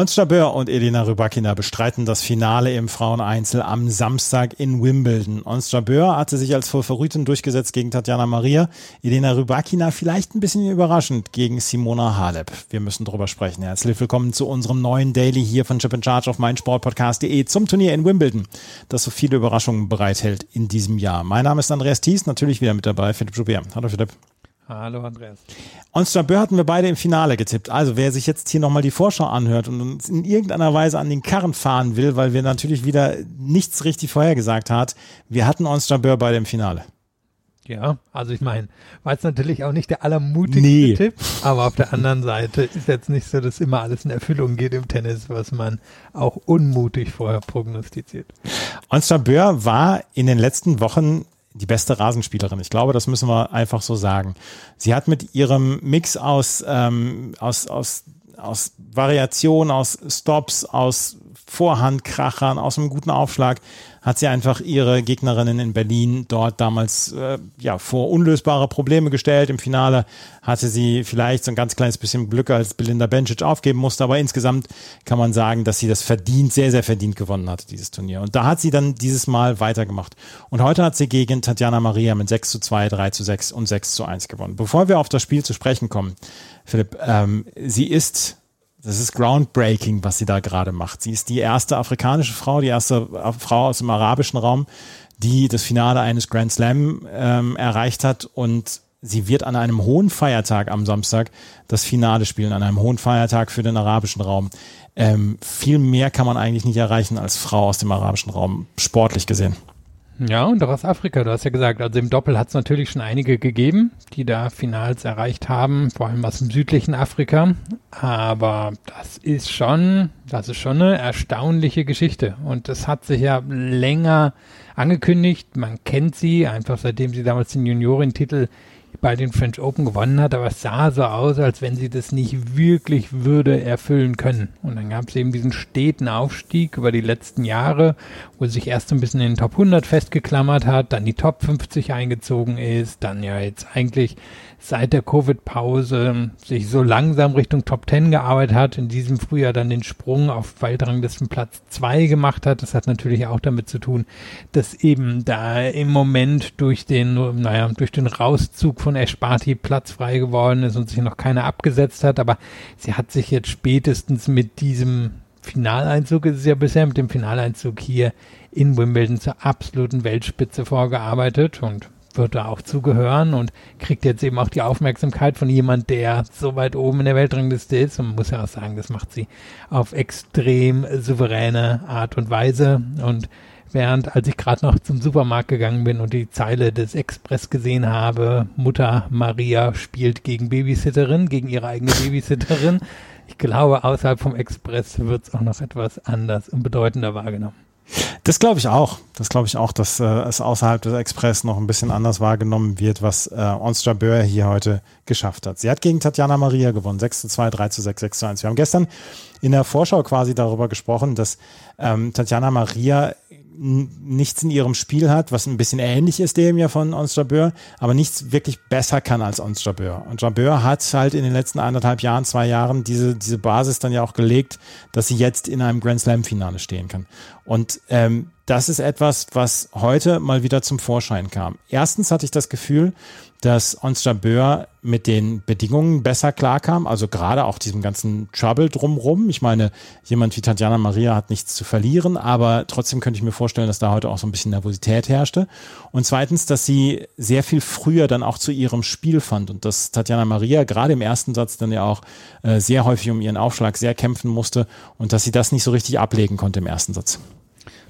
Ons Jabeur und Elena Rybakina bestreiten das Finale im Fraueneinzel am Samstag in Wimbledon. Ons Jabeur hatte sich als Favoritin durchgesetzt gegen Tatjana Maria. Elena Rybakina vielleicht ein bisschen überraschend gegen Simona Halep. Wir müssen drüber sprechen. Herzlich willkommen zu unserem neuen Daily hier von Chip in Charge auf meinsportpodcast.de zum Turnier in Wimbledon, das so viele Überraschungen bereithält in diesem Jahr. Mein Name ist Andreas Thies, natürlich wieder mit dabei, Philipp Joubert. Hallo Philipp. Hallo Andreas. Ons Jabeur hatten wir beide im Finale getippt. Also wer sich jetzt hier nochmal die Vorschau anhört und uns in irgendeiner Weise an den Karren fahren will, weil wir natürlich wieder nichts richtig vorhergesagt hat, wir hatten Ons Jabeur beide im Finale. Ja, also ich meine, war jetzt natürlich auch nicht der allermutigste Nee. Tipp, aber auf der anderen Seite ist jetzt nicht so, dass immer alles in Erfüllung geht im Tennis, was man auch unmutig vorher prognostiziert. Ons Jabeur war in den letzten Wochen die beste Rasenspielerin. Ich glaube, das müssen wir einfach so sagen. Sie hat mit ihrem Mix aus, ähm, aus, aus, aus Variation, aus Stops, aus Vorhandkrachern, aus einem guten Aufschlag, hat sie einfach ihre Gegnerinnen in Berlin dort damals äh, ja vor unlösbare Probleme gestellt. Im Finale hatte sie vielleicht so ein ganz kleines bisschen Glück, als Belinda Bencic aufgeben musste, aber insgesamt kann man sagen, dass sie das verdient, sehr, sehr verdient gewonnen hat, dieses Turnier. Und da hat sie dann dieses Mal weitergemacht. Und heute hat sie gegen Tatjana Maria mit 6 zu 2, 3 zu 6 und 6 zu 1 gewonnen. Bevor wir auf das Spiel zu sprechen kommen, Philipp, ähm, sie ist das ist groundbreaking, was sie da gerade macht. Sie ist die erste afrikanische Frau, die erste Frau aus dem arabischen Raum, die das Finale eines Grand Slam ähm, erreicht hat und sie wird an einem hohen Feiertag am Samstag das Finale spielen, an einem hohen Feiertag für den arabischen Raum. Ähm, viel mehr kann man eigentlich nicht erreichen als Frau aus dem arabischen Raum, sportlich gesehen. Ja, und auch aus Afrika, du hast ja gesagt, also im Doppel hat es natürlich schon einige gegeben, die da Finals erreicht haben, vor allem aus dem südlichen Afrika. Aber das ist schon, das ist schon eine erstaunliche Geschichte. Und das hat sich ja länger angekündigt. Man kennt sie, einfach seitdem sie damals den Junioren-Titel bei den French Open gewonnen hat, aber es sah so aus, als wenn sie das nicht wirklich würde erfüllen können. Und dann gab es eben diesen steten Aufstieg über die letzten Jahre, wo sie sich erst ein bisschen in den Top 100 festgeklammert hat, dann die Top 50 eingezogen ist, dann ja jetzt eigentlich seit der Covid-Pause sich so langsam Richtung Top 10 gearbeitet hat, in diesem Frühjahr dann den Sprung auf Weltranglisten Platz 2 gemacht hat. Das hat natürlich auch damit zu tun, dass eben da im Moment durch den, naja, durch den Rauszug von Ash Barty Platz frei geworden ist und sich noch keiner abgesetzt hat, aber sie hat sich jetzt spätestens mit diesem Finaleinzug, ist es ja bisher mit dem Finaleinzug hier in Wimbledon zur absoluten Weltspitze vorgearbeitet und wird da auch zugehören und kriegt jetzt eben auch die Aufmerksamkeit von jemand, der so weit oben in der Weltrangliste ist. Und man muss ja auch sagen, das macht sie auf extrem souveräne Art und Weise. Und während, als ich gerade noch zum Supermarkt gegangen bin und die Zeile des Express gesehen habe, Mutter Maria spielt gegen Babysitterin, gegen ihre eigene Babysitterin. Ich glaube, außerhalb vom Express wird es auch noch etwas anders und bedeutender wahrgenommen. Das glaube ich auch. Das glaube ich auch, dass äh, es außerhalb des Express noch ein bisschen anders wahrgenommen wird, was äh, Ons Jabeur hier heute geschafft hat. Sie hat gegen Tatjana Maria gewonnen. 6 zu 2, 3 zu 6, 6 zu 1. Wir haben gestern in der Vorschau quasi darüber gesprochen, dass ähm, Tatjana Maria nichts in ihrem Spiel hat, was ein bisschen ähnlich ist dem ja von Ons Jabeur, aber nichts wirklich besser kann als Ons Jabeur. Und Jabeur hat halt in den letzten anderthalb Jahren, zwei Jahren diese, diese Basis dann ja auch gelegt, dass sie jetzt in einem Grand Slam Finale stehen kann. Und ähm, das ist etwas, was heute mal wieder zum Vorschein kam. Erstens hatte ich das Gefühl, dass Ons Jabeur mit den Bedingungen besser klarkam, also gerade auch diesem ganzen Trouble drumrum. Ich meine, jemand wie Tatjana Maria hat nichts zu verlieren, aber trotzdem könnte ich mir vorstellen, dass da heute auch so ein bisschen Nervosität herrschte. Und zweitens, dass sie sehr viel früher dann auch zu ihrem Spiel fand und dass Tatjana Maria gerade im ersten Satz dann ja auch äh, sehr häufig um ihren Aufschlag sehr kämpfen musste und dass sie das nicht so richtig ablegen konnte im ersten Satz.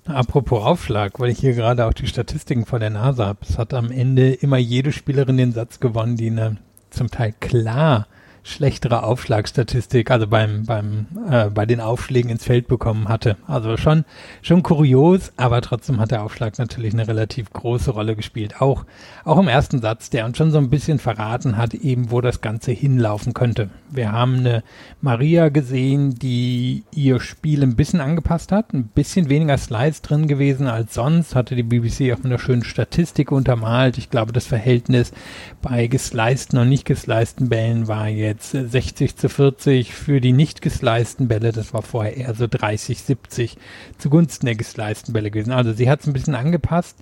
Apropos Aufschlag, weil ich hier gerade auch die Statistiken vor der Nase habe. Es hat am Ende immer jede Spielerin den Satz gewonnen, die eine zum Teil klar schlechtere Aufschlagstatistik, also beim, beim, äh, bei den Aufschlägen ins Feld bekommen hatte. Also schon, schon kurios, aber trotzdem hat der Aufschlag natürlich eine relativ große Rolle gespielt. Auch, auch im ersten Satz, der uns schon so ein bisschen verraten hat, eben wo das Ganze hinlaufen könnte. Wir haben eine Maria gesehen, die ihr Spiel ein bisschen angepasst hat, ein bisschen weniger Slides drin gewesen als sonst, hatte die BBC auch mit einer schönen Statistik untermalt. Ich glaube, das Verhältnis bei gesleisten und nicht gesleisten Bällen war jetzt 60 zu 40 für die nicht gesleisten Bälle. Das war vorher eher so 30, 70 zugunsten der gesleisten Bälle gewesen. Also sie hat es ein bisschen angepasst.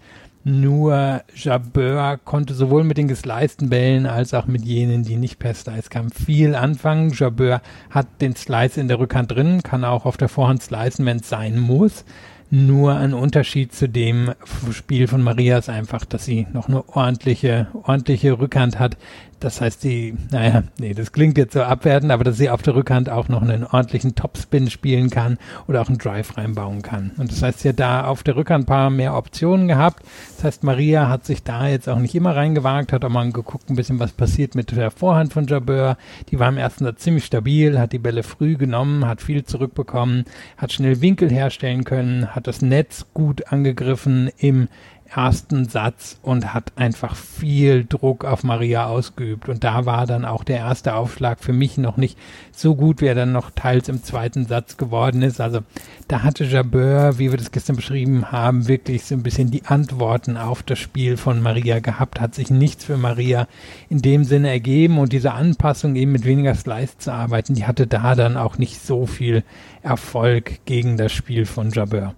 Nur Jabeur konnte sowohl mit den gesleisten Bällen als auch mit jenen, die nicht per Slice kamen, viel anfangen. Jabeur hat den Slice in der Rückhand drin, kann auch auf der Vorhand slicen, wenn es sein muss. Nur ein Unterschied zu dem Spiel von Maria ist einfach, dass sie noch eine ordentliche, ordentliche Rückhand hat, das heißt, die, naja, nee, das klingt jetzt so abwertend, aber dass sie auf der Rückhand auch noch einen ordentlichen Topspin spielen kann oder auch einen Drive reinbauen kann. Und das heißt, sie hat da auf der Rückhand ein paar mehr Optionen gehabt. Das heißt, Maria hat sich da jetzt auch nicht immer reingewagt, hat auch mal geguckt, ein bisschen was passiert mit der Vorhand von Jabeur. Die war im ersten Satz ziemlich stabil, hat die Bälle früh genommen, hat viel zurückbekommen, hat schnell Winkel herstellen können, hat das Netz gut angegriffen im ersten Satz und hat einfach viel Druck auf Maria ausgeübt. Und da war dann auch der erste Aufschlag für mich noch nicht so gut, wie er dann noch teils im zweiten Satz geworden ist. Also da hatte Jabeur, wie wir das gestern beschrieben haben, wirklich so ein bisschen die Antworten auf das Spiel von Maria gehabt, hat sich nichts für Maria in dem Sinne ergeben und diese Anpassung eben mit weniger Slice zu arbeiten, die hatte da dann auch nicht so viel Erfolg gegen das Spiel von Jabeur.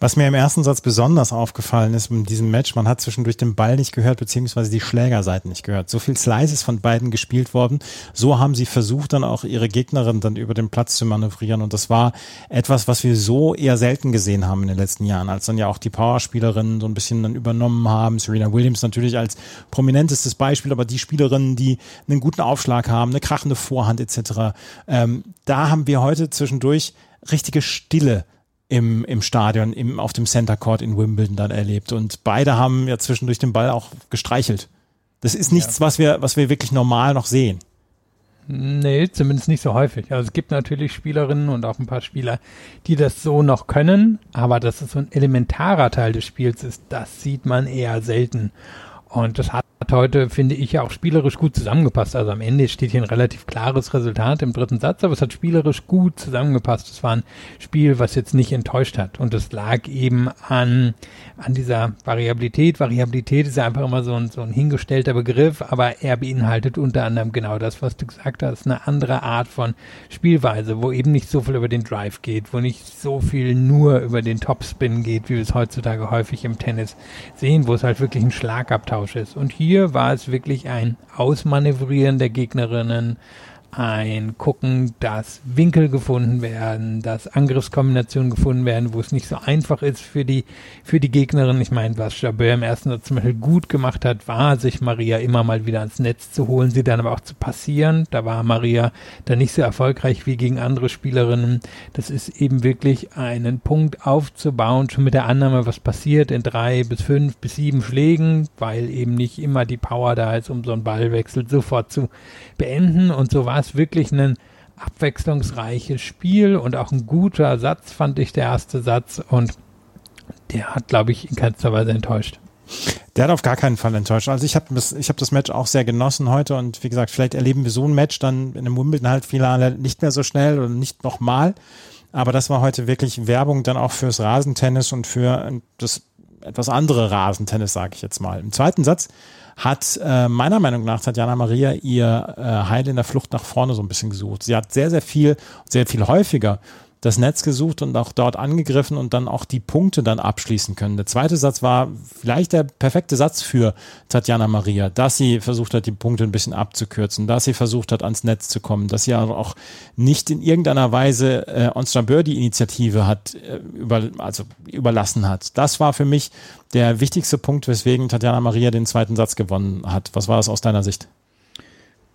Was mir im ersten Satz besonders aufgefallen ist in diesem Match, man hat zwischendurch den Ball nicht gehört, beziehungsweise die Schlägerseiten nicht gehört. So viel Slice ist von beiden gespielt worden. So haben sie versucht, dann auch ihre Gegnerin dann über den Platz zu manövrieren. Und das war etwas, was wir so eher selten gesehen haben in den letzten Jahren, als dann ja auch die Powerspielerinnen so ein bisschen dann übernommen haben. Serena Williams natürlich als prominentestes Beispiel, aber die Spielerinnen, die einen guten Aufschlag haben, eine krachende Vorhand etc. Ähm, da haben wir heute zwischendurch richtige Stille im, im Stadion, im, auf dem Center Court in Wimbledon dann erlebt. Und beide haben ja zwischendurch den Ball auch gestreichelt. Das ist nichts, ja. was wir, was wir wirklich normal noch sehen. Nee, zumindest nicht so häufig. Also es gibt natürlich Spielerinnen und auch ein paar Spieler, die das so noch können, aber dass es so ein elementarer Teil des Spiels ist, das sieht man eher selten. Und das hat heute, finde ich, auch spielerisch gut zusammengepasst. Also am Ende steht hier ein relativ klares Resultat im dritten Satz, aber es hat spielerisch gut zusammengepasst. Es war ein Spiel, was jetzt nicht enttäuscht hat. Und es lag eben an, an dieser Variabilität. Variabilität ist ja einfach immer so ein, so ein hingestellter Begriff, aber er beinhaltet unter anderem genau das, was du gesagt hast, eine andere Art von Spielweise, wo eben nicht so viel über den Drive geht, wo nicht so viel nur über den Topspin geht, wie wir es heutzutage häufig im Tennis sehen, wo es halt wirklich ein Schlagabtausch ist. Und hier war es wirklich ein Ausmanövrieren der Gegnerinnen, ein Gucken, dass Winkel gefunden werden, dass Angriffskombinationen gefunden werden, wo es nicht so einfach ist für die, für die Gegnerin. Ich meine, was Jabeur im ersten Satz zum Beispiel gut gemacht hat, war, sich Maria immer mal wieder ans Netz zu holen, sie dann aber auch zu passieren. Da war Maria dann nicht so erfolgreich wie gegen andere Spielerinnen. Das ist eben wirklich einen Punkt aufzubauen, schon mit der Annahme, was passiert in drei bis fünf bis sieben Schlägen, weil eben nicht immer die Power da ist, um so einen Ballwechsel sofort zu beenden. Und so war es wirklich ein abwechslungsreiches Spiel und auch ein guter Satz, fand ich, der erste Satz. Und der hat, glaube ich, in keinster Weise enttäuscht. Der hat auf gar keinen Fall enttäuscht. Also ich habe das, hab das Match auch sehr genossen heute und wie gesagt, vielleicht erleben wir so ein Match dann in einem Wimbledon-Halbfinale nicht mehr so schnell oder nicht nochmal. Aber das war heute wirklich Werbung dann auch fürs Rasentennis und für das etwas andere Rasentennis, sage ich jetzt mal. Im zweiten Satz hat äh, meiner Meinung nach Tatjana Maria ihr äh, Heil in der Flucht nach vorne so ein bisschen gesucht. Sie hat sehr, sehr viel, sehr viel häufiger das Netz gesucht und auch dort angegriffen und dann auch die Punkte dann abschließen können. Der zweite Satz war vielleicht der perfekte Satz für Tatjana Maria, dass sie versucht hat, die Punkte ein bisschen abzukürzen, dass sie versucht hat, ans Netz zu kommen, dass sie auch nicht in irgendeiner Weise äh, Onstra die Initiative hat, äh, über, also überlassen hat. Das war für mich der wichtigste Punkt, weswegen Tatjana Maria den zweiten Satz gewonnen hat. Was war das aus deiner Sicht?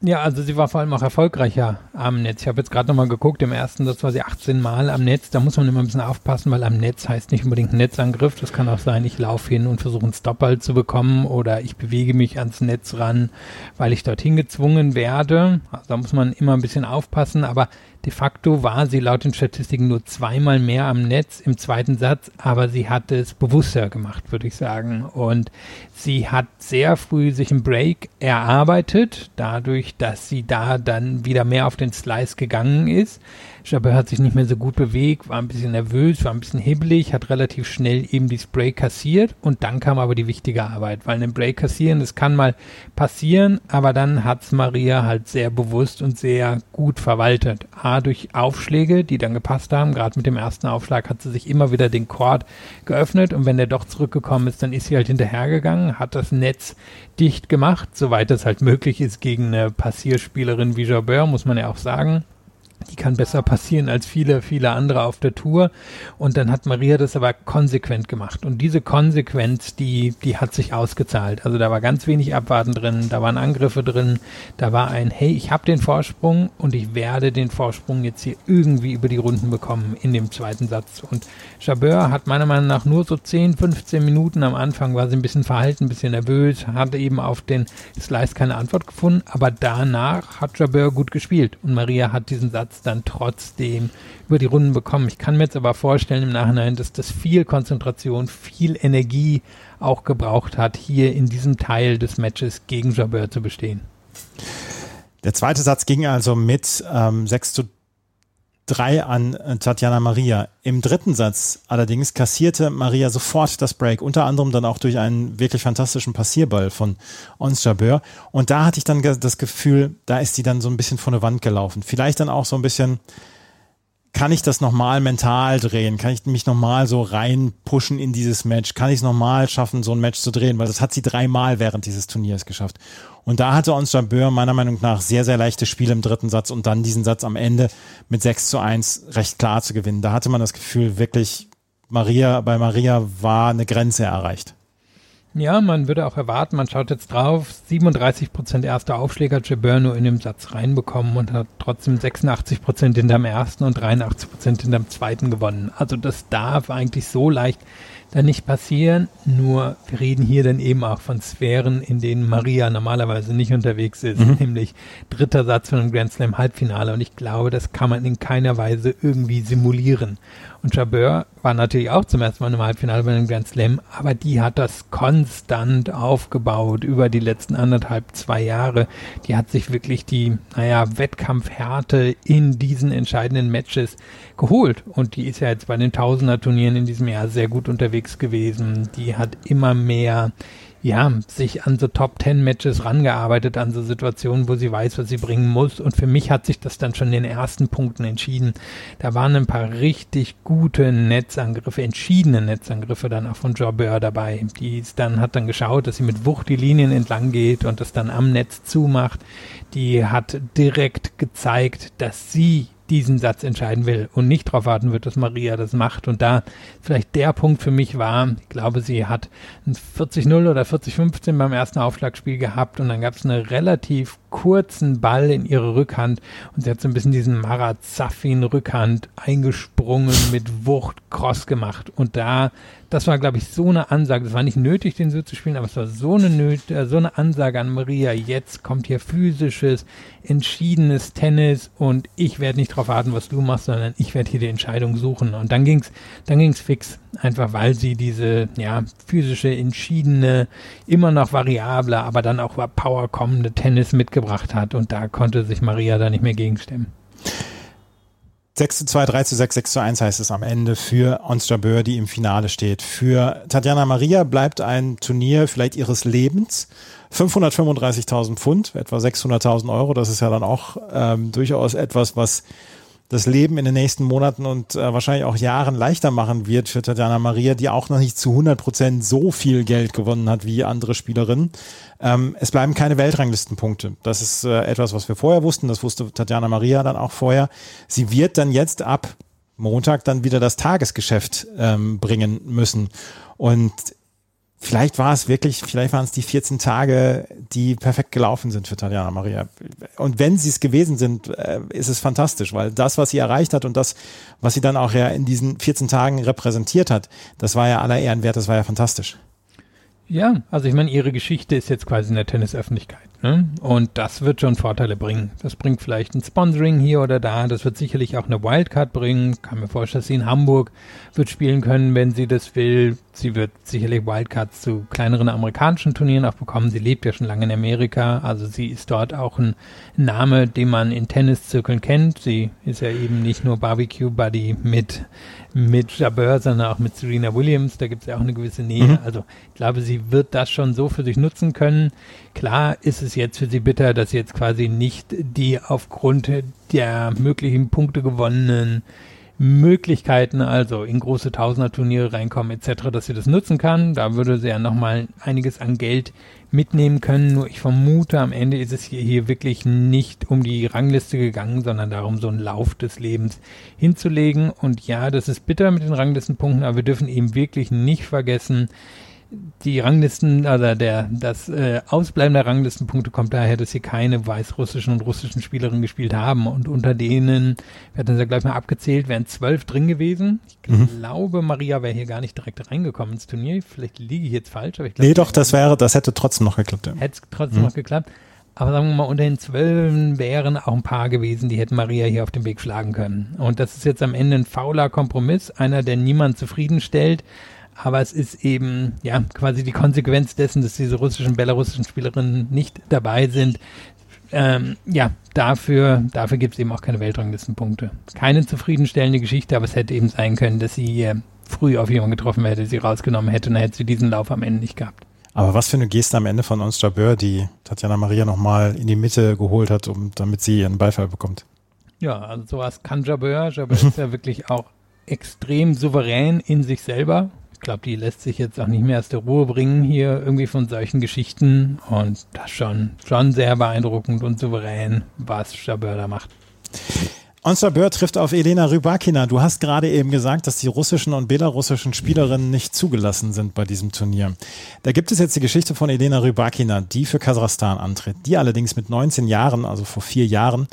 Ja, also sie war vor allem auch erfolgreicher am Netz. Ich habe jetzt gerade nochmal geguckt, im ersten Satz war sie 18 Mal am Netz. Da muss man immer ein bisschen aufpassen, weil am Netz heißt nicht unbedingt Netzangriff. Das kann auch sein, ich laufe hin und versuche einen Stopball zu bekommen oder ich bewege mich ans Netz ran, weil ich dorthin gezwungen werde. Also da muss man immer ein bisschen aufpassen, aber De facto war sie laut den Statistiken nur zweimal mehr am Netz im zweiten Satz, aber sie hat es bewusster gemacht, würde ich sagen. Und sie hat sehr früh sich einen Break erarbeitet, dadurch, dass sie da dann wieder mehr auf den Slice gegangen ist. Jabber hat sich nicht mehr so gut bewegt, war ein bisschen nervös, war ein bisschen hibbelig, hat relativ schnell eben die Spray kassiert und dann kam aber die wichtige Arbeit, weil ein Break kassieren, das kann mal passieren, aber dann hat's Maria halt sehr bewusst und sehr gut verwaltet. A, durch Aufschläge, die dann gepasst haben, gerade mit dem ersten Aufschlag hat sie sich immer wieder den Chord geöffnet und wenn der doch zurückgekommen ist, dann ist sie halt hinterhergegangen, hat das Netz dicht gemacht, soweit es halt möglich ist gegen eine Passierspielerin wie Jabeur, muss man ja auch sagen. Die kann besser passieren als viele, viele andere auf der Tour. Und dann hat Maria das aber konsequent gemacht. Und diese Konsequenz, die, die hat sich ausgezahlt. Also da war ganz wenig Abwarten drin, da waren Angriffe drin, da war ein, hey, ich habe den Vorsprung und ich werde den Vorsprung jetzt hier irgendwie über die Runden bekommen in dem zweiten Satz. Und Jabeur hat meiner Meinung nach nur so 10, 15 Minuten am Anfang war sie ein bisschen verhalten, ein bisschen nervös, hatte eben auf den Slice keine Antwort gefunden, aber danach hat Jabeur gut gespielt und Maria hat diesen Satz Platz dann trotzdem über die Runden bekommen. Ich kann mir jetzt aber vorstellen im Nachhinein, dass das viel Konzentration, viel Energie auch gebraucht hat, hier in diesem Teil des Matches gegen Jabeur zu bestehen. Der zweite Satz ging also mit ähm, 6 zu 3 an äh, Tatjana Maria. Im dritten Satz allerdings kassierte Maria sofort das Break, unter anderem dann auch durch einen wirklich fantastischen Passierball von Ons Jabeur. Und da hatte ich dann das Gefühl, da ist sie dann so ein bisschen vor eine Wand gelaufen. Vielleicht dann auch so ein bisschen, kann ich das nochmal mental drehen? Kann ich mich nochmal so reinpushen in dieses Match? Kann ich es nochmal schaffen, so ein Match zu drehen? Weil das hat sie dreimal während dieses Turniers geschafft. Und da hatte uns Jabeur meiner Meinung nach sehr, sehr leichte Spiele im dritten Satz und dann diesen Satz am Ende mit 6 zu 1 recht klar zu gewinnen. Da hatte man das Gefühl, wirklich, Maria, bei Maria war eine Grenze erreicht. Ja, man würde auch erwarten, man schaut jetzt drauf, 37 Prozent erster Aufschläger hat Jabeur nur in dem Satz reinbekommen und hat trotzdem 86 Prozent hinterm ersten und 83 Prozent hinterm zweiten gewonnen. Also das darf eigentlich so leicht dann nicht passieren. Nur wir reden hier dann eben auch von Sphären, in denen Maria normalerweise nicht unterwegs ist, mhm. nämlich dritter Satz von einem Grand Slam Halbfinale. Und ich glaube, das kann man in keiner Weise irgendwie simulieren. Und Jabeur war natürlich auch zum ersten Mal im Halbfinale bei einem Grand Slam, aber die hat das konstant aufgebaut über die letzten anderthalb, zwei Jahre. Die hat sich wirklich die, naja, Wettkampfhärte in diesen entscheidenden Matches geholt. Und die ist ja jetzt bei den Tausender-Turnieren in diesem Jahr sehr gut unterwegs gewesen. Die hat immer mehr ja, sich an so Top Ten Matches rangearbeitet, an so Situationen, wo sie weiß, was sie bringen muss. Und für mich hat sich das dann schon in den ersten Punkten entschieden. Da waren ein paar richtig gute Netzangriffe, entschiedene Netzangriffe dann auch von Jobber dabei. Die dann hat dann geschaut, dass sie mit Wucht die Linien entlang geht und das dann am Netz zumacht. Die hat direkt gezeigt, dass sie diesen Satz entscheiden will und nicht darauf warten wird, dass Maria das macht. Und da vielleicht der Punkt für mich war, ich glaube, sie hat ein 40-0 oder 40-15 beim ersten Aufschlagspiel gehabt und dann gab es eine relativ kurzen Ball in ihre Rückhand und sie hat so ein bisschen diesen Marazafin Rückhand eingesprungen mit Wucht Cross gemacht und da das war, glaube ich, so eine Ansage. Es war nicht nötig, den so zu spielen, aber es war so eine, Nöt äh, so eine Ansage an Maria. Jetzt kommt hier physisches, entschiedenes Tennis und ich werde nicht darauf warten, was du machst, sondern ich werde hier die Entscheidung suchen. Und dann ging's, dann ging's fix. Einfach weil sie diese, ja, physische, entschiedene, immer noch variable, aber dann auch Power kommende Tennis mitgebracht hat. Und da konnte sich Maria da nicht mehr gegenstimmen. 6 zu 2, 3 zu 6, 6 zu 1 heißt es am Ende für Ons Jabeur, die im Finale steht. Für Tatjana Maria bleibt ein Turnier vielleicht ihres Lebens. 535.000 Pfund, etwa 600.000 Euro. Das ist ja dann auch ähm, durchaus etwas, was das Leben in den nächsten Monaten und äh, wahrscheinlich auch Jahren leichter machen wird für Tatjana Maria, die auch noch nicht zu 100 Prozent so viel Geld gewonnen hat wie andere Spielerinnen. Ähm, es bleiben keine Weltranglistenpunkte. Das ist äh, etwas, was wir vorher wussten. Das wusste Tatjana Maria dann auch vorher. Sie wird dann jetzt ab Montag dann wieder das Tagesgeschäft ähm, bringen müssen. Und vielleicht war es wirklich, vielleicht waren es die 14 Tage, die perfekt gelaufen sind für Tatjana Maria. Und wenn sie es gewesen sind, äh, ist es fantastisch, weil das, was sie erreicht hat und das, was sie dann auch ja in diesen 14 Tagen repräsentiert hat, das war ja aller Ehren wert, das war ja fantastisch. Ja, also ich meine, ihre Geschichte ist jetzt quasi in der Tennisöffentlichkeit. Ne? Und das wird schon Vorteile bringen. Das bringt vielleicht ein Sponsoring hier oder da. Das wird sicherlich auch eine Wildcard bringen. Kann mir vorstellen, dass sie in Hamburg wird spielen können, wenn sie das will. Sie wird sicherlich Wildcards zu kleineren amerikanischen Turnieren auch bekommen. Sie lebt ja schon lange in Amerika. Also sie ist dort auch ein Name, den man in Tenniszirkeln kennt. Sie ist ja eben nicht nur Barbecue Buddy mit mit Jabeur, sondern auch mit Serena Williams. Da gibt es ja auch eine gewisse Nähe. Mhm. Also ich glaube, sie wird das schon so für sich nutzen können. Klar ist es jetzt für sie bitter, dass sie jetzt quasi nicht die aufgrund der möglichen Punkte gewonnenen Möglichkeiten, also in große Tausender-Turniere reinkommen etc., dass sie das nutzen kann. Da würde sie ja nochmal einiges an Geld mitnehmen können. Nur ich vermute, am Ende ist es hier, hier wirklich nicht um die Rangliste gegangen, sondern darum, so einen Lauf des Lebens hinzulegen. Und ja, das ist bitter mit den Ranglistenpunkten, aber wir dürfen eben wirklich nicht vergessen, die Ranglisten, also der, das äh, Ausbleiben der Ranglistenpunkte kommt daher, dass hier keine weißrussischen und russischen Spielerinnen gespielt haben. Und unter denen, wir hatten es ja gleich mal abgezählt, wären zwölf drin gewesen. Ich mhm. glaube, Maria wäre hier gar nicht direkt reingekommen ins Turnier. Vielleicht liege ich jetzt falsch, aber ich glaube. Nee, doch, das wäre, das hätte trotzdem noch geklappt. Ja. Hätte trotzdem mhm. noch geklappt. Aber sagen wir mal, unter den Zwölfen wären auch ein paar gewesen, die hätten Maria hier auf dem Weg schlagen können. Und das ist jetzt am Ende ein fauler Kompromiss, einer, der niemand zufriedenstellt aber es ist eben ja quasi die Konsequenz dessen, dass diese russischen, belarussischen Spielerinnen nicht dabei sind. Ähm, ja, dafür, dafür gibt es eben auch keine Weltranglistenpunkte. Keine zufriedenstellende Geschichte, aber es hätte eben sein können, dass sie äh, früh auf jemanden getroffen hätte, sie rausgenommen hätte und dann hätte sie diesen Lauf am Ende nicht gehabt. Aber was für eine Geste am Ende von Ons Jabeur, die Tatjana Maria nochmal in die Mitte geholt hat, um, damit sie ihren Beifall bekommt. Ja, also sowas kann Jabeur. Jabeur ist ja wirklich auch extrem souverän in sich selber glaube, die lässt sich jetzt auch nicht mehr aus der Ruhe bringen hier irgendwie von solchen Geschichten und das schon, schon sehr beeindruckend und souverän, was Jabeur da macht. Onsa Bör trifft auf Elena Rybakina. Du hast gerade eben gesagt, dass die russischen und belarussischen Spielerinnen nicht zugelassen sind bei diesem Turnier. Da gibt es jetzt die Geschichte von Elena Rybakina, die für Kasachstan antritt. Die allerdings mit 19 Jahren, also vor vier Jahren,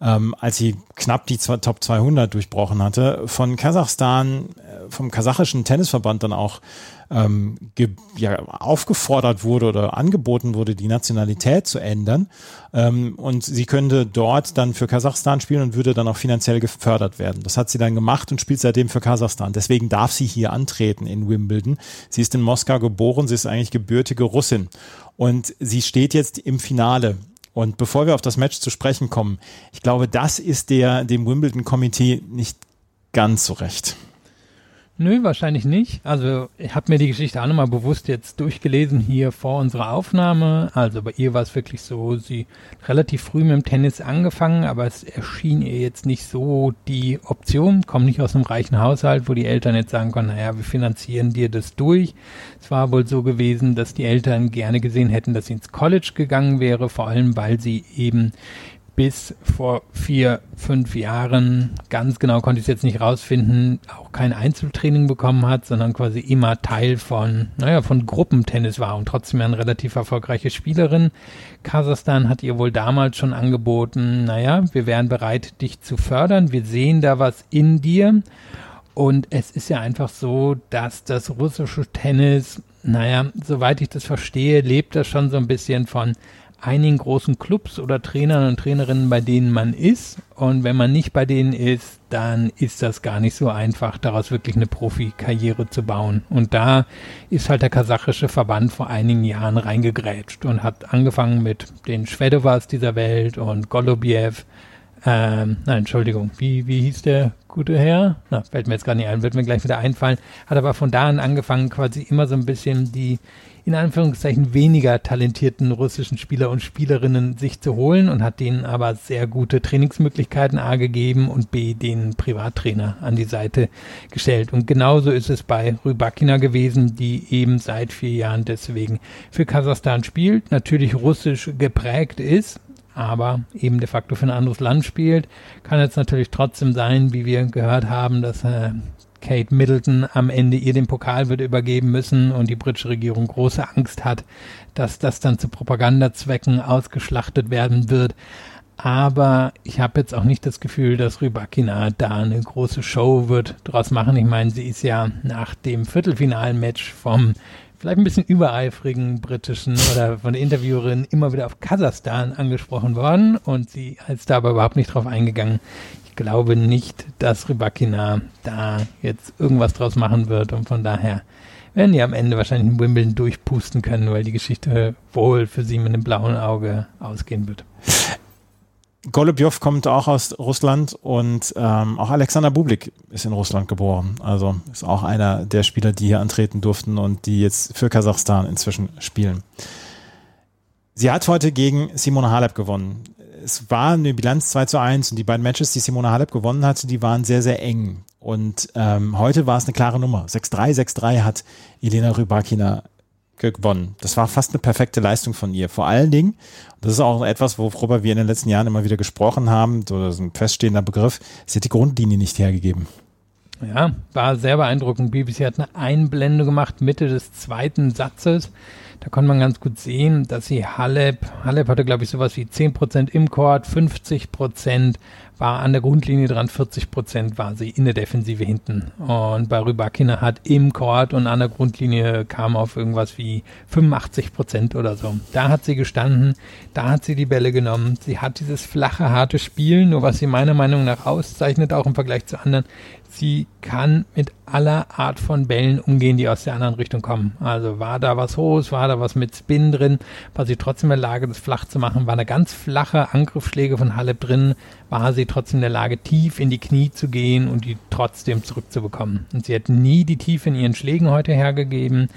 ähm, als sie knapp die Top 200 durchbrochen hatte, von Kasachstan, äh, vom kasachischen Tennisverband dann auch ähm, ja, aufgefordert wurde oder angeboten wurde, die Nationalität zu ändern. Ähm, und sie könnte dort dann für Kasachstan spielen und würde dann auch finanziell gefördert werden. Das hat sie dann gemacht und spielt seitdem für Kasachstan. Deswegen darf sie hier antreten in Wimbledon. Sie ist in Moskau geboren, sie ist eigentlich gebürtige Russin. Und sie steht jetzt im Finale und bevor wir auf das Match zu sprechen kommen, ich glaube, das ist der dem Wimbledon-Komitee nicht ganz so recht. Nö, wahrscheinlich nicht. Also ich habe mir die Geschichte auch nochmal bewusst jetzt durchgelesen hier vor unserer Aufnahme. Also bei ihr war es wirklich so, sie relativ früh mit dem Tennis angefangen, aber es erschien ihr jetzt nicht so die Option, kommt nicht aus einem reichen Haushalt, wo die Eltern jetzt sagen können, naja, wir finanzieren dir das durch. Es war wohl so gewesen, dass die Eltern gerne gesehen hätten, dass sie ins College gegangen wäre, vor allem weil sie eben bis vor vier, fünf Jahren, ganz genau konnte ich es jetzt nicht rausfinden, auch kein Einzeltraining bekommen hat, sondern quasi immer Teil von, naja, von Gruppentennis war und trotzdem eine relativ erfolgreiche Spielerin. Kasachstan hat ihr wohl damals schon angeboten, naja, wir wären bereit, dich zu fördern, wir sehen da was in dir. Und es ist ja einfach so, dass das russische Tennis, naja, soweit ich das verstehe, lebt das schon so ein bisschen von einigen großen Clubs oder Trainern und Trainerinnen, bei denen man ist. Und wenn man nicht bei denen ist, dann ist das gar nicht so einfach, daraus wirklich eine Profikarriere zu bauen. Und da ist halt der kasachische Verband vor einigen Jahren reingegrätscht und hat angefangen mit den Schwedovas dieser Welt und Golubiev. Ähm, nein, Entschuldigung, wie, wie hieß der gute Herr? Na, fällt mir jetzt gar nicht ein, wird mir gleich wieder einfallen. Hat aber von da an angefangen, quasi immer so ein bisschen die in Anführungszeichen weniger talentierten russischen Spieler und Spielerinnen sich zu holen und hat denen aber sehr gute Trainingsmöglichkeiten A gegeben und B den Privattrainer an die Seite gestellt. Und genauso ist es bei Rybakina gewesen, die eben seit vier Jahren deswegen für Kasachstan spielt, natürlich russisch geprägt ist, aber eben de facto für ein anderes Land spielt. Kann jetzt natürlich trotzdem sein, wie wir gehört haben, dass äh, Kate Middleton am Ende ihr den Pokal wird übergeben müssen und die britische Regierung große Angst hat, dass das dann zu Propagandazwecken ausgeschlachtet werden wird. Aber ich habe jetzt auch nicht das Gefühl, dass Rybakina da eine große Show wird draus machen. Ich meine, sie ist ja nach dem Viertelfinalmatch vom vielleicht ein bisschen übereifrigen britischen oder von der Interviewerin immer wieder auf Kasachstan angesprochen worden und sie ist da aber überhaupt nicht drauf eingegangen. Glaube nicht, dass Rybakina da jetzt irgendwas draus machen wird und von daher werden die am Ende wahrscheinlich in Wimbledon durchpusten können, weil die Geschichte wohl für sie mit einem blauen Auge ausgehen wird. Golubjow kommt auch aus Russland und ähm, auch Alexander Bublik ist in Russland geboren. Also ist auch einer der Spieler, die hier antreten durften und die jetzt für Kasachstan inzwischen spielen. Sie hat heute gegen Simona Halep gewonnen. Es war eine Bilanz 2 zu 1 und die beiden Matches, die Simona Halep gewonnen hatte, die waren sehr, sehr eng. Und ähm, heute war es eine klare Nummer. 6-3, 6-3 hat Elena Rybakina gewonnen. Das war fast eine perfekte Leistung von ihr. Vor allen Dingen, das ist auch etwas, worüber wir in den letzten Jahren immer wieder gesprochen haben, so ein feststehender Begriff, sie hat die Grundlinie nicht hergegeben. Ja, war sehr beeindruckend. BBC hat eine Einblende gemacht, Mitte des zweiten Satzes. Da konnte man ganz gut sehen, dass sie Halep, Halep hatte glaube ich sowas wie 10% im Court, 50% war an der Grundlinie dran, 40 Prozent war sie in der Defensive hinten. Und bei Rybakina hat im Court und an der Grundlinie kam auf irgendwas wie 85 Prozent oder so. Da hat sie gestanden, da hat sie die Bälle genommen. Sie hat dieses flache, harte Spiel, nur was sie meiner Meinung nach auszeichnet, auch im Vergleich zu anderen, sie kann mit aller Art von Bällen umgehen, die aus der anderen Richtung kommen. Also war da was Hohes, war da was mit Spin drin, war sie trotzdem in der Lage, das flach zu machen, war eine ganz flache Angriffsschläge von Halep drin, war sie trotzdem in der Lage, tief in die Knie zu gehen und die trotzdem zurückzubekommen. Und sie hat nie die Tiefe in ihren Schlägen heute hergegeben.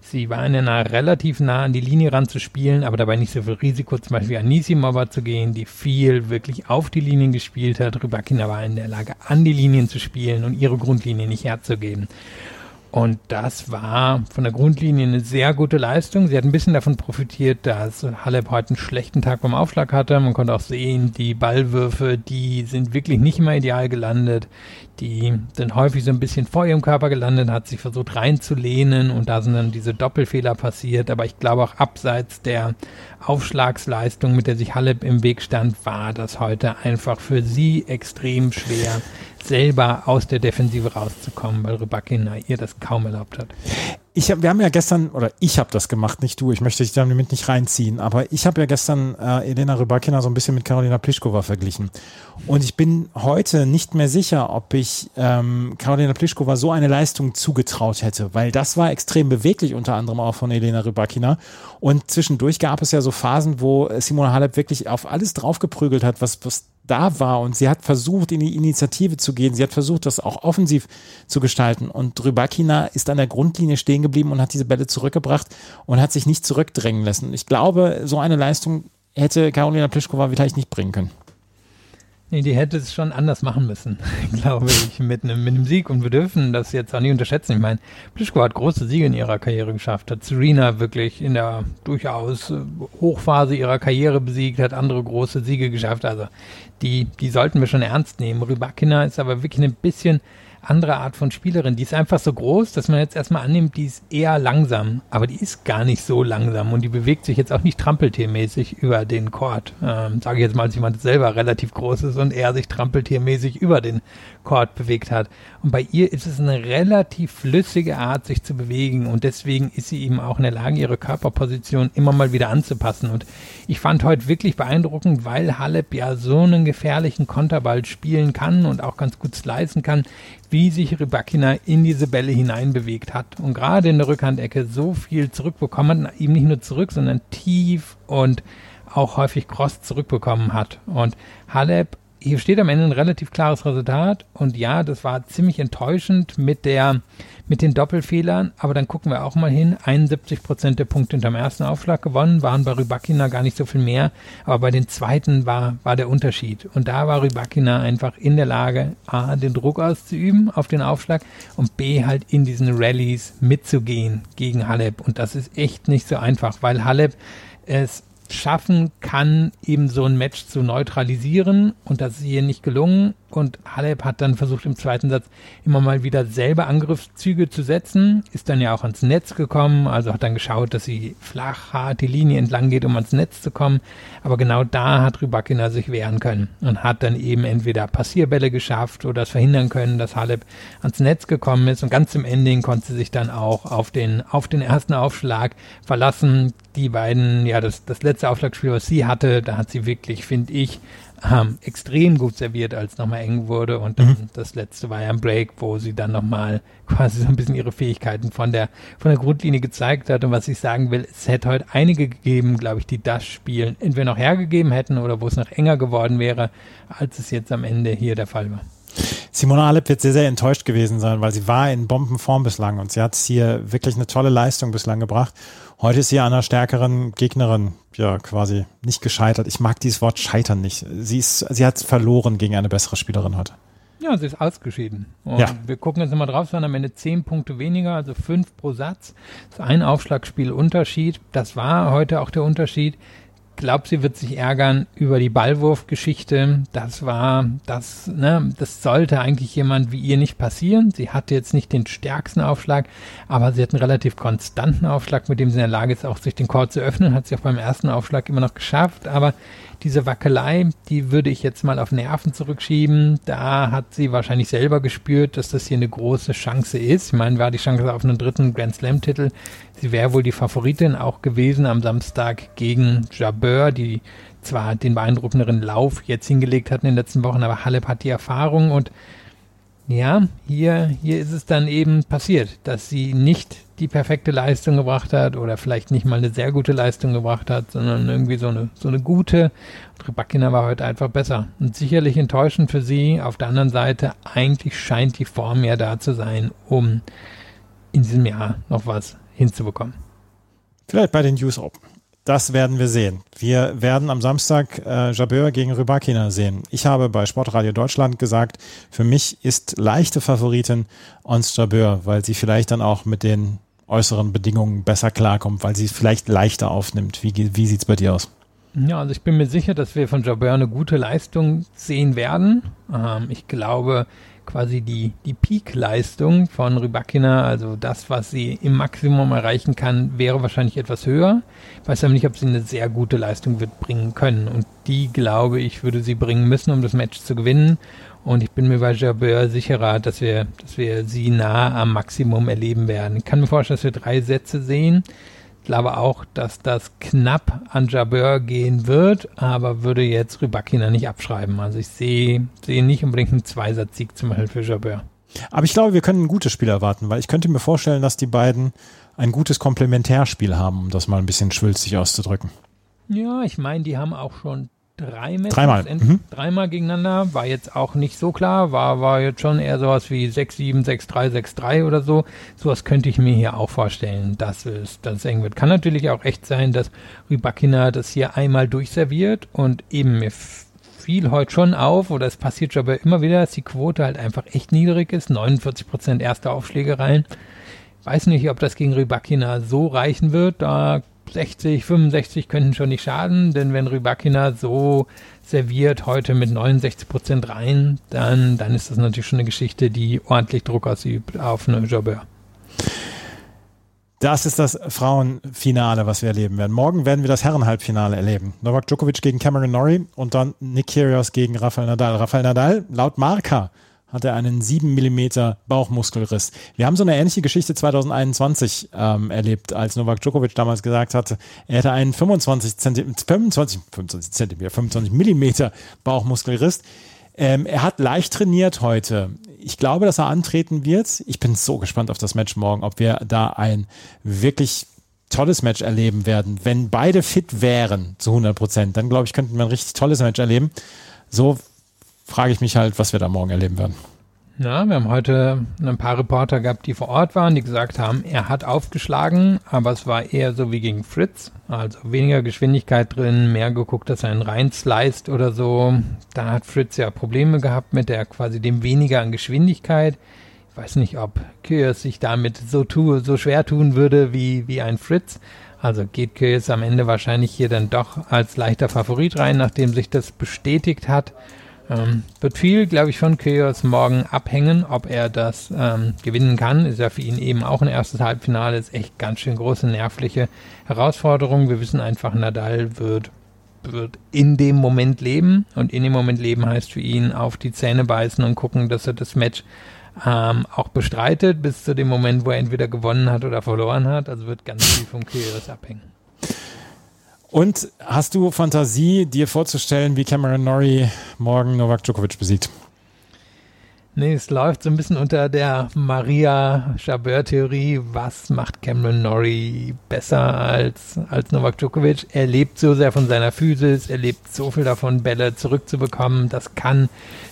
Sie war in der relativ nah an die Linie ran zu spielen, aber dabei nicht so viel Risiko, zum Beispiel an Nisimova zu gehen, die viel wirklich auf die Linien gespielt hat. Rybakina war in der Lage, an die Linien zu spielen und ihre Grundlinie nicht herzugeben. Und das war von der Grundlinie eine sehr gute Leistung. Sie hat ein bisschen davon profitiert, dass Halep heute einen schlechten Tag beim Aufschlag hatte. Man konnte auch sehen, die Ballwürfe, die sind wirklich nicht immer ideal gelandet. Die sind häufig so ein bisschen vor ihrem Körper gelandet, hat sich versucht reinzulehnen und da sind dann diese Doppelfehler passiert. Aber ich glaube auch abseits der Aufschlagsleistung, mit der sich Halep im Weg stand, war das heute einfach für sie extrem schwer selber aus der Defensive rauszukommen, weil Rybakina ihr das kaum erlaubt hat. Ich hab, wir haben ja gestern, oder ich habe das gemacht, nicht du, ich möchte dich damit nicht reinziehen, aber ich habe ja gestern äh, Elena Rybakina so ein bisschen mit Karolina Pliskova verglichen. Und ich bin heute nicht mehr sicher, ob ich ähm, Karolina Pliskova so eine Leistung zugetraut hätte, weil das war extrem beweglich, unter anderem auch von Elena Rybakina. Und zwischendurch gab es ja so Phasen, wo Simona Halep wirklich auf alles draufgeprügelt hat, was, was da war und sie hat versucht, in die Initiative zu gehen. Sie hat versucht, das auch offensiv zu gestalten. Und Rybakina ist an der Grundlinie stehen geblieben und hat diese Bälle zurückgebracht und hat sich nicht zurückdrängen lassen. Ich glaube, so eine Leistung hätte Karolina Pliskova vielleicht nicht bringen können. Nee, die hätte es schon anders machen müssen, glaube ich, mit einem, mit einem Sieg. Und wir dürfen das jetzt auch nicht unterschätzen. Ich meine, Plischko hat große Siege in ihrer Karriere geschafft, hat Serena wirklich in der durchaus äh, Hochphase ihrer Karriere besiegt, hat andere große Siege geschafft. Also die, die sollten wir schon ernst nehmen. Rybakina ist aber wirklich ein bisschen andere Art von Spielerin. Die ist einfach so groß, dass man jetzt erstmal annimmt, die ist eher langsam. Aber die ist gar nicht so langsam und die bewegt sich jetzt auch nicht trampeltiermäßig über den Court. Ähm, Sage ich jetzt mal als jemand, selber relativ groß ist und eher sich trampeltiermäßig über den Court bewegt hat. Und bei ihr ist es eine relativ flüssige Art, sich zu bewegen und deswegen ist sie eben auch in der Lage, ihre Körperposition immer mal wieder anzupassen. Und ich fand heute wirklich beeindruckend, weil Halep ja so einen gefährlichen Konterball spielen kann und auch ganz gut slicen kann, wie sich Rybakina in diese Bälle hineinbewegt hat und gerade in der Rückhandecke so viel zurückbekommen hat, eben nicht nur zurück, sondern tief und auch häufig cross zurückbekommen hat. Und Halep hier steht am Ende ein relativ klares Resultat und ja, das war ziemlich enttäuschend mit der mit den Doppelfehlern, aber dann gucken wir auch mal hin. 71 Prozent der Punkte hinterm ersten Aufschlag gewonnen, waren bei Rybakina gar nicht so viel mehr, aber bei den zweiten war, war der Unterschied. Und da war Rybakina einfach in der Lage, A, den Druck auszuüben auf den Aufschlag und B, halt in diesen Rallyes mitzugehen gegen Halep. Und das ist echt nicht so einfach, weil Halep es schaffen kann, eben so ein Match zu neutralisieren. Und das ist hier nicht gelungen. Und Halep hat dann versucht im zweiten Satz immer mal wieder selber Angriffszüge zu setzen, ist dann ja auch ans Netz gekommen, also hat dann geschaut, dass sie flach, hart die Linie entlang geht, um ans Netz zu kommen. Aber genau da hat Rybakina sich wehren können und hat dann eben entweder Passierbälle geschafft oder es verhindern können, dass Halep ans Netz gekommen ist. Und ganz im Ending konnte sie sich dann auch auf den, auf den ersten Aufschlag verlassen. Die beiden, ja, das, das letzte Aufschlagspiel, was sie hatte, da hat sie wirklich, finde ich, ähm, extrem gut serviert, als nochmal eng wurde. Und dann mhm. das letzte war ja ein Break, wo sie dann nochmal quasi so ein bisschen ihre Fähigkeiten von der, von der Grundlinie gezeigt hat. Und was ich sagen will, es hätte heute einige gegeben, glaube ich, die das Spiel entweder noch hergegeben hätten oder wo es noch enger geworden wäre, als es jetzt am Ende hier der Fall war. Simona Alep wird sehr, sehr enttäuscht gewesen sein, weil sie war in Bombenform bislang und sie hat hier wirklich eine tolle Leistung bislang gebracht. Heute ist sie an einer stärkeren Gegnerin ja quasi nicht gescheitert. Ich mag dieses Wort scheitern nicht. Sie ist, sie hat verloren gegen eine bessere Spielerin heute. Ja, sie ist ausgeschieden. Und ja. wir gucken jetzt mal drauf, es waren am Ende zehn Punkte weniger, also fünf pro Satz. Das ist ein Aufschlagspiel Unterschied. Das war heute auch der Unterschied glaube, sie wird sich ärgern über die Ballwurfgeschichte. Das war, das, ne, das sollte eigentlich jemand wie ihr nicht passieren. Sie hatte jetzt nicht den stärksten Aufschlag, aber sie hat einen relativ konstanten Aufschlag, mit dem sie in der Lage ist, auch sich den Chord zu öffnen. Hat sie auch beim ersten Aufschlag immer noch geschafft, aber diese Wackelei, die würde ich jetzt mal auf Nerven zurückschieben. Da hat sie wahrscheinlich selber gespürt, dass das hier eine große Chance ist. Ich meine, war die Chance auf einen dritten Grand Slam-Titel. Sie wäre wohl die Favoritin auch gewesen am Samstag gegen Jabeur, die zwar den beeindruckenderen Lauf jetzt hingelegt hat in den letzten Wochen, aber Halep hat die Erfahrung und ja, hier, hier ist es dann eben passiert, dass sie nicht die perfekte Leistung gebracht hat oder vielleicht nicht mal eine sehr gute Leistung gebracht hat, sondern irgendwie so eine, so eine gute. Rybakina war heute einfach besser. Und sicherlich enttäuschend für sie. Auf der anderen Seite, eigentlich scheint die Form ja da zu sein, um in diesem Jahr noch was hinzubekommen. Vielleicht bei den News Open. Das werden wir sehen. Wir werden am Samstag äh, Jabeur gegen Rybakina sehen. Ich habe bei Sportradio Deutschland gesagt, für mich ist leichte Favoritin Ons Jabeur, weil sie vielleicht dann auch mit den äußeren Bedingungen besser klarkommt, weil sie es vielleicht leichter aufnimmt. Wie, wie sieht es bei dir aus? Ja, also ich bin mir sicher, dass wir von Jabeur eine gute Leistung sehen werden. Ähm, ich glaube, quasi die, die Peak-Leistung von Rybakina, also das, was sie im Maximum erreichen kann, wäre wahrscheinlich etwas höher. Ich weiß aber nicht, ob sie eine sehr gute Leistung wird bringen können. Und die, glaube ich, würde sie bringen müssen, um das Match zu gewinnen. Und ich bin mir bei Jabeur sicherer, dass wir, dass wir sie nah am Maximum erleben werden. Ich kann mir vorstellen, dass wir drei Sätze sehen. Ich glaube auch, dass das knapp an Jabeur gehen wird, aber würde jetzt Rybakina nicht abschreiben. Also ich sehe, sehe nicht unbedingt einen Zweisatzsieg zum Beispiel für Jabeur. Aber ich glaube, wir können ein gutes Spiel erwarten, weil ich könnte mir vorstellen, dass die beiden ein gutes Komplementärspiel haben, um das mal ein bisschen schwülzig auszudrücken. Ja, ich meine, die haben auch schon drei Matches, dreimal. Mhm. dreimal gegeneinander. War jetzt auch nicht so klar, war, war jetzt schon eher sowas wie 6-7, 6-3, 6-3 oder so. Sowas könnte ich mir hier auch vorstellen, dass es, dass es eng wird. Kann natürlich auch echt sein, dass Rybakina das hier einmal durchserviert und eben mir fiel heute schon auf, oder es passiert schon aber immer wieder, dass die Quote halt einfach echt niedrig ist. 49% erste Aufschläge rein. Weiß nicht, ob das gegen Rybakina so reichen wird. Da 60, 65 könnten schon nicht schaden, denn wenn Rybakina so serviert heute mit 69 Prozent rein, dann, dann ist das natürlich schon eine Geschichte, die ordentlich Druck ausübt auf eine Jobber. Das ist das Frauenfinale, was wir erleben werden. Morgen werden wir das Herrenhalbfinale erleben. Novak Djokovic gegen Cameron Norrie und dann Nick Kyrgios gegen Rafael Nadal. Rafael Nadal, laut Marca, hat er einen 7 mm Bauchmuskelriss. Wir haben so eine ähnliche Geschichte 2021 ähm, erlebt, als Novak Djokovic damals gesagt hatte, er hätte einen 25 cm, 25, 25 cm, 25 mm Bauchmuskelriss. Ähm, er hat leicht trainiert heute. Ich glaube, dass er antreten wird. Ich bin so gespannt auf das Match morgen, ob wir da ein wirklich tolles Match erleben werden. Wenn beide fit wären zu 100 Prozent, dann glaube ich, könnten wir ein richtig tolles Match erleben. So frage ich mich halt, was wir da morgen erleben werden. Ja, wir haben heute ein paar Reporter gehabt, die vor Ort waren, die gesagt haben, er hat aufgeschlagen, aber es war eher so wie gegen Fritz. Also weniger Geschwindigkeit drin, mehr geguckt, dass er einen reinsliced oder so. Da hat Fritz ja Probleme gehabt mit der quasi dem weniger an Geschwindigkeit. Ich weiß nicht, ob Kyrgios sich damit so, tu, so schwer tun würde wie, wie ein Fritz. Also geht Kyrgios am Ende wahrscheinlich hier dann doch als leichter Favorit rein, nachdem sich das bestätigt hat. Ähm, wird viel, glaube ich, von Kyrgios morgen abhängen, ob er das ähm, gewinnen kann. Ist ja für ihn eben auch ein erstes Halbfinale, ist echt ganz schön große nervliche Herausforderung. Wir wissen einfach, Nadal wird, wird in dem Moment leben und in dem Moment leben heißt für ihn auf die Zähne beißen und gucken, dass er das Match ähm, auch bestreitet bis zu dem Moment, wo er entweder gewonnen hat oder verloren hat. Also wird ganz viel vom Kyrgios abhängen. Und hast du Fantasie, dir vorzustellen, wie Cameron Norrie morgen Novak Djokovic besiegt? Nee, es läuft so ein bisschen unter der Maria Chabert-Theorie. Was macht Cameron Norrie besser als, als Novak Djokovic? Er lebt so sehr von seiner Physis, er lebt so viel davon, Bälle zurückzubekommen. Das kann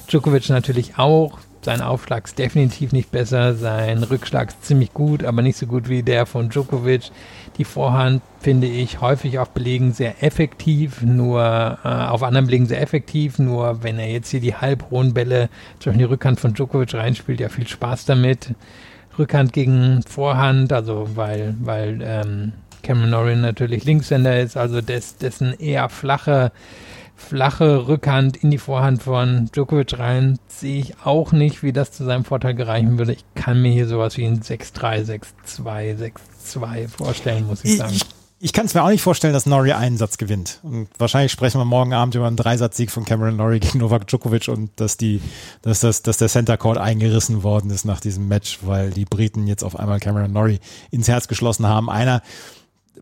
Djokovic natürlich auch. Sein Aufschlag ist definitiv nicht besser, sein Rückschlag ist ziemlich gut, aber nicht so gut wie der von Djokovic. Die Vorhand finde ich häufig auf Belegen sehr effektiv, nur äh, auf anderen Belegen sehr effektiv, nur wenn er jetzt hier die halbhohen Bälle zwischen die Rückhand von Djokovic reinspielt, ja viel Spaß damit. Rückhand gegen Vorhand, also weil, weil ähm, Cameron Norrie natürlich Linkshänder ist, also des, dessen eher flache flache Rückhand in die Vorhand von Djokovic rein, sehe ich auch nicht, wie das zu seinem Vorteil gereichen würde. Ich kann mir hier sowas wie ein 6-3, 6-2, 6-2 vorstellen, muss ich sagen. Ich, ich kann es mir auch nicht vorstellen, dass Norrie einen Satz gewinnt. Und wahrscheinlich sprechen wir morgen Abend über einen Dreisatzsieg von Cameron Norrie gegen Novak Djokovic und dass die, dass das, dass der Center Court eingerissen worden ist nach diesem Match, weil die Briten jetzt auf einmal Cameron Norrie ins Herz geschlossen haben. Einer,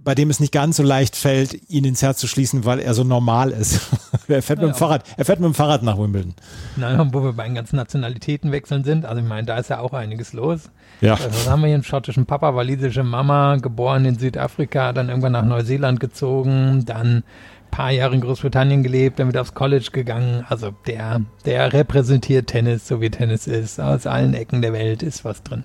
bei dem es nicht ganz so leicht fällt, ihn ins Herz zu schließen, weil er so normal ist. er fährt ja, mit dem Fahrrad, er fährt mit dem Fahrrad nach Wimbledon. Nein, wo wir bei den ganzen Nationalitätenwechseln sind, also ich meine, da ist ja auch einiges los. Ja. Also, was haben wir hier? Einen schottischen Papa, walisische Mama, geboren in Südafrika, dann irgendwann nach Neuseeland gezogen, dann paar Jahre in Großbritannien gelebt, dann wieder aufs College gegangen. Also der, der repräsentiert Tennis, so wie Tennis ist. Aus allen Ecken der Welt ist was drin.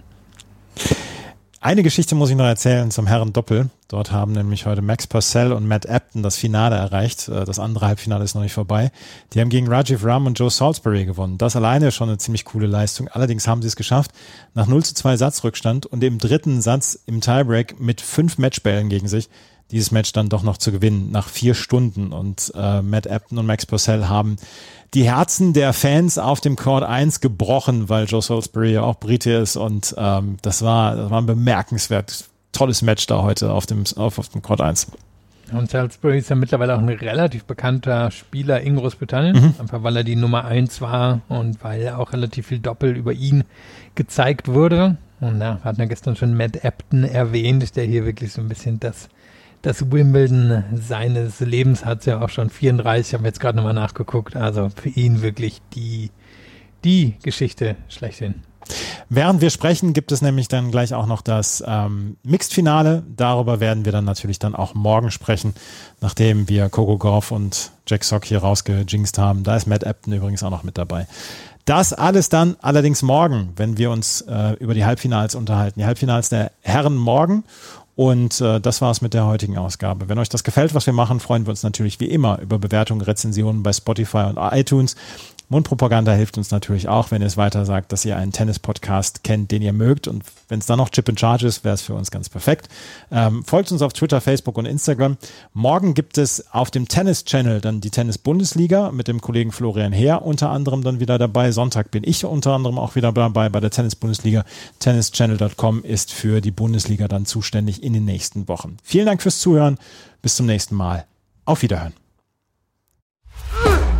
Eine Geschichte muss ich noch erzählen zum Herren Doppel. Dort haben nämlich heute Max Purcell und Matt Apton das Finale erreicht. Äh, das andere Halbfinale ist noch nicht vorbei. Die haben gegen Rajiv Ram und Joe Salisbury gewonnen. Das alleine schon eine ziemlich coole Leistung. Allerdings haben sie es geschafft, nach 0 zu 2 Satzrückstand und im dritten Satz im Tiebreak mit fünf Matchbällen gegen sich dieses Match dann doch noch zu gewinnen nach vier Stunden. Und äh, Matt Apton und Max Purcell haben die Herzen der Fans auf dem Court 1 gebrochen, weil Joe Salisbury ja auch Brite ist und ähm, das war, das war ein bemerkenswert tolles Match da heute auf dem, auf, auf dem Court 1. Und Salisbury ist ja mittlerweile auch ein relativ bekannter Spieler in Großbritannien, mhm. einfach weil er die Nummer 1 war und weil auch relativ viel Doppel über ihn gezeigt wurde. Und da hat er gestern schon Matt Apton erwähnt, der hier wirklich so ein bisschen das das Wimbledon seines Lebens hat ja auch schon 34, haben wir jetzt gerade nochmal nachgeguckt. Also für ihn wirklich die, die Geschichte schlechthin. Während wir sprechen, gibt es nämlich dann gleich auch noch das ähm, Mixed-Finale. Darüber werden wir dann natürlich dann auch morgen sprechen, nachdem wir Coco Goff und Jack Sock hier rausgejinxt haben. Da ist Matt Apton übrigens auch noch mit dabei. Das alles dann allerdings morgen, wenn wir uns äh, über die Halbfinals unterhalten. Die Halbfinals der Herren morgen und äh, das war's mit der heutigen Ausgabe. Wenn euch das gefällt, was wir machen, freuen wir uns natürlich wie immer über Bewertungen, Rezensionen bei Spotify und iTunes. Mundpropaganda hilft uns natürlich auch, wenn ihr es weiter sagt, dass ihr einen Tennis-Podcast kennt, den ihr mögt. Und wenn es dann noch Chip and Charge ist, wäre es für uns ganz perfekt. Ähm, folgt uns auf Twitter, Facebook und Instagram. Morgen gibt es auf dem Tennis-Channel dann die Tennis-Bundesliga mit dem Kollegen Florian Heer unter anderem dann wieder dabei. Sonntag bin ich unter anderem auch wieder dabei bei der Tennis-Bundesliga. Tennischannel.com ist für die Bundesliga dann zuständig in den nächsten Wochen. Vielen Dank fürs Zuhören. Bis zum nächsten Mal. Auf Wiederhören.